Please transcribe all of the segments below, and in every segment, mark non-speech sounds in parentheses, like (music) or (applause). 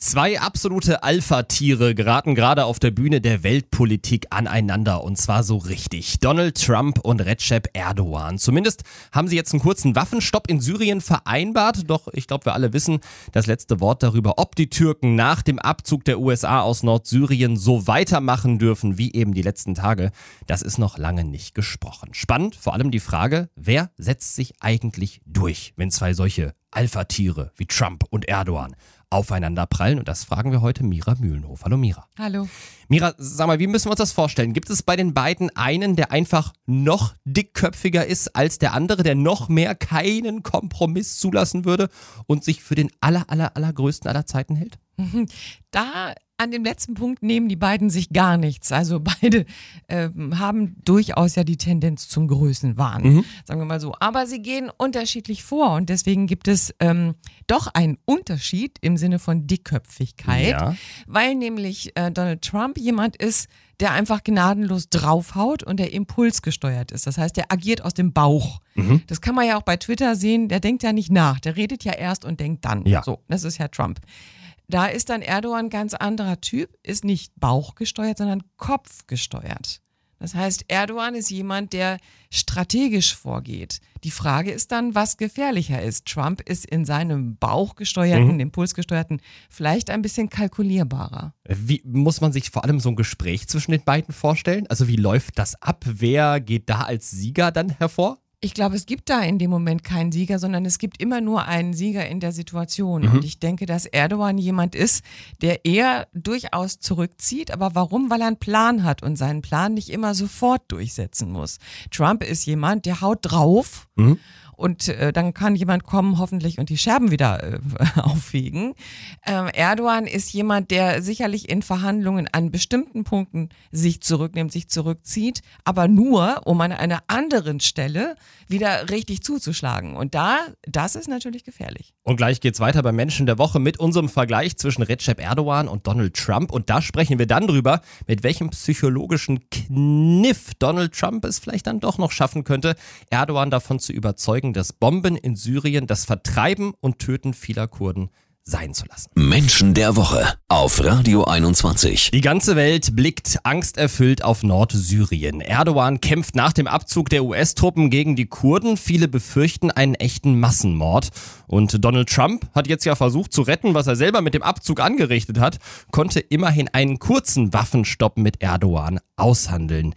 Zwei absolute Alpha-Tiere geraten gerade auf der Bühne der Weltpolitik aneinander und zwar so richtig. Donald Trump und Recep Erdogan. Zumindest haben sie jetzt einen kurzen Waffenstopp in Syrien vereinbart, doch ich glaube, wir alle wissen das letzte Wort darüber, ob die Türken nach dem Abzug der USA aus Nordsyrien so weitermachen dürfen wie eben die letzten Tage. Das ist noch lange nicht gesprochen. Spannend, vor allem die Frage, wer setzt sich eigentlich durch, wenn zwei solche Alpha-Tiere wie Trump und Erdogan aufeinander prallen. Und das fragen wir heute Mira Mühlenhof. Hallo Mira. Hallo. Mira, sag mal, wie müssen wir uns das vorstellen? Gibt es bei den beiden einen, der einfach noch dickköpfiger ist als der andere, der noch mehr keinen Kompromiss zulassen würde und sich für den aller, aller, allergrößten aller Zeiten hält? (laughs) Da an dem letzten Punkt nehmen die beiden sich gar nichts. Also beide ähm, haben durchaus ja die Tendenz zum Größenwahn, mhm. sagen wir mal so. Aber sie gehen unterschiedlich vor und deswegen gibt es ähm, doch einen Unterschied im Sinne von Dickköpfigkeit, ja. weil nämlich äh, Donald Trump jemand ist, der einfach gnadenlos draufhaut und der impulsgesteuert ist. Das heißt, der agiert aus dem Bauch. Mhm. Das kann man ja auch bei Twitter sehen. Der denkt ja nicht nach. Der redet ja erst und denkt dann. Ja. So, das ist ja Trump. Da ist dann Erdogan ein ganz anderer Typ, ist nicht bauchgesteuert, sondern kopfgesteuert. Das heißt, Erdogan ist jemand, der strategisch vorgeht. Die Frage ist dann, was gefährlicher ist. Trump ist in seinem bauchgesteuerten, mhm. impulsgesteuerten vielleicht ein bisschen kalkulierbarer. Wie muss man sich vor allem so ein Gespräch zwischen den beiden vorstellen? Also wie läuft das ab? Wer geht da als Sieger dann hervor? Ich glaube, es gibt da in dem Moment keinen Sieger, sondern es gibt immer nur einen Sieger in der Situation. Mhm. Und ich denke, dass Erdogan jemand ist, der eher durchaus zurückzieht. Aber warum? Weil er einen Plan hat und seinen Plan nicht immer sofort durchsetzen muss. Trump ist jemand, der haut drauf. Mhm und äh, dann kann jemand kommen, hoffentlich, und die Scherben wieder äh, (laughs) aufwiegen. Ähm, Erdogan ist jemand, der sicherlich in Verhandlungen an bestimmten Punkten sich zurücknimmt, sich zurückzieht, aber nur, um an einer anderen Stelle wieder richtig zuzuschlagen. Und da, das ist natürlich gefährlich. Und gleich geht's weiter beim Menschen der Woche mit unserem Vergleich zwischen Recep Erdogan und Donald Trump. Und da sprechen wir dann drüber, mit welchem psychologischen Kniff Donald Trump es vielleicht dann doch noch schaffen könnte, Erdogan davon zu überzeugen, Folgen des Bomben in Syrien das Vertreiben und Töten vieler Kurden sein zu lassen. Menschen der Woche auf Radio 21. Die ganze Welt blickt angsterfüllt auf Nordsyrien. Erdogan kämpft nach dem Abzug der US-Truppen gegen die Kurden. Viele befürchten einen echten Massenmord. Und Donald Trump hat jetzt ja versucht zu retten, was er selber mit dem Abzug angerichtet hat, konnte immerhin einen kurzen Waffenstopp mit Erdogan aushandeln.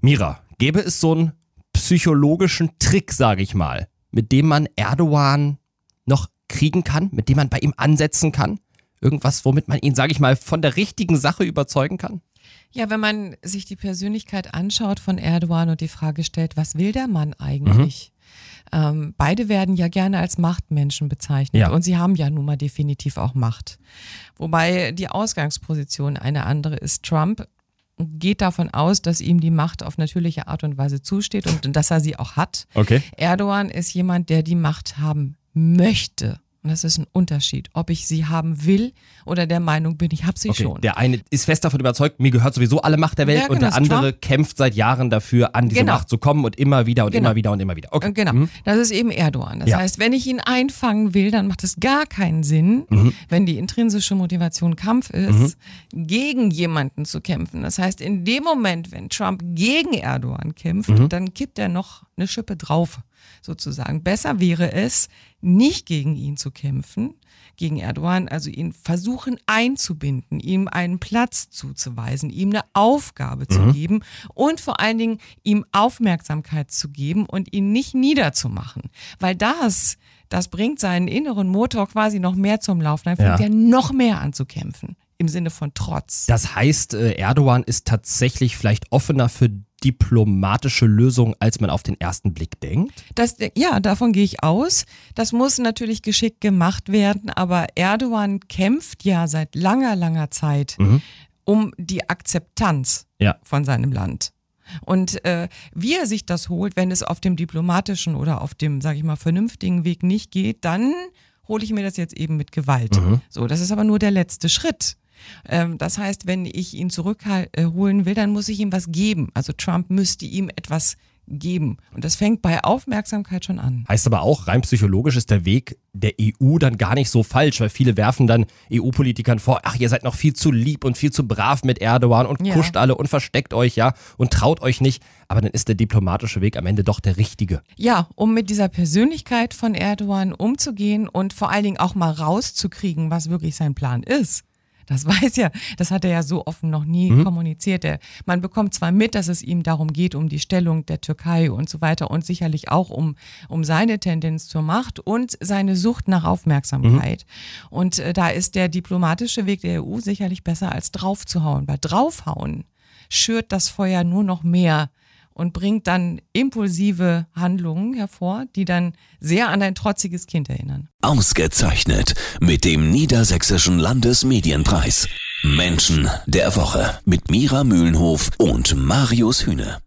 Mira, gäbe es so einen psychologischen Trick, sage ich mal, mit dem man Erdogan noch kriegen kann, mit dem man bei ihm ansetzen kann? Irgendwas, womit man ihn, sage ich mal, von der richtigen Sache überzeugen kann? Ja, wenn man sich die Persönlichkeit anschaut von Erdogan und die Frage stellt, was will der Mann eigentlich? Mhm. Ähm, beide werden ja gerne als Machtmenschen bezeichnet ja. und sie haben ja nun mal definitiv auch Macht. Wobei die Ausgangsposition eine andere ist. Trump geht davon aus, dass ihm die Macht auf natürliche Art und Weise zusteht und dass er sie auch hat. Okay. Erdogan ist jemand, der die Macht haben möchte. Und das ist ein Unterschied, ob ich sie haben will oder der Meinung bin, ich habe sie okay. schon. Der eine ist fest davon überzeugt, mir gehört sowieso alle Macht der Welt ja, genau, und der andere Trump. kämpft seit Jahren dafür, an diese genau. Macht zu kommen und immer wieder und genau. immer wieder und immer wieder. Okay. Genau, mhm. das ist eben Erdogan. Das ja. heißt, wenn ich ihn einfangen will, dann macht es gar keinen Sinn, mhm. wenn die intrinsische Motivation Kampf ist, mhm. gegen jemanden zu kämpfen. Das heißt, in dem Moment, wenn Trump gegen Erdogan kämpft, mhm. dann kippt er noch eine Schippe drauf sozusagen. Besser wäre es, nicht gegen ihn zu kämpfen, gegen Erdogan, also ihn versuchen einzubinden, ihm einen Platz zuzuweisen, ihm eine Aufgabe zu mhm. geben und vor allen Dingen ihm Aufmerksamkeit zu geben und ihn nicht niederzumachen. Weil das, das bringt seinen inneren Motor quasi noch mehr zum Laufen. Dann fängt ja. er noch mehr an zu kämpfen im Sinne von Trotz. Das heißt, äh, Erdogan ist tatsächlich vielleicht offener für diplomatische Lösungen, als man auf den ersten Blick denkt? Das, ja, davon gehe ich aus. Das muss natürlich geschickt gemacht werden, aber Erdogan kämpft ja seit langer, langer Zeit mhm. um die Akzeptanz ja. von seinem Land. Und äh, wie er sich das holt, wenn es auf dem diplomatischen oder auf dem, sage ich mal, vernünftigen Weg nicht geht, dann hole ich mir das jetzt eben mit Gewalt. Mhm. So, das ist aber nur der letzte Schritt. Ähm, das heißt, wenn ich ihn zurückholen will, dann muss ich ihm was geben. Also Trump müsste ihm etwas geben. Und das fängt bei Aufmerksamkeit schon an. Heißt aber auch, rein psychologisch ist der Weg der EU dann gar nicht so falsch, weil viele werfen dann EU-Politikern vor, ach, ihr seid noch viel zu lieb und viel zu brav mit Erdogan und ja. kuscht alle und versteckt euch, ja, und traut euch nicht. Aber dann ist der diplomatische Weg am Ende doch der richtige. Ja, um mit dieser Persönlichkeit von Erdogan umzugehen und vor allen Dingen auch mal rauszukriegen, was wirklich sein Plan ist. Das (laughs) weiß ja, das hat er ja so offen noch nie mhm. kommuniziert. Er, man bekommt zwar mit, dass es ihm darum geht, um die Stellung der Türkei und so weiter und sicherlich auch um, um seine Tendenz zur Macht und seine Sucht nach Aufmerksamkeit. Mhm. Und äh, da ist der diplomatische Weg der EU sicherlich besser als draufzuhauen, weil draufhauen schürt das Feuer nur noch mehr und bringt dann impulsive Handlungen hervor, die dann sehr an ein trotziges Kind erinnern. Ausgezeichnet mit dem Niedersächsischen Landesmedienpreis. Menschen der Woche mit Mira Mühlenhof und Marius Hühne.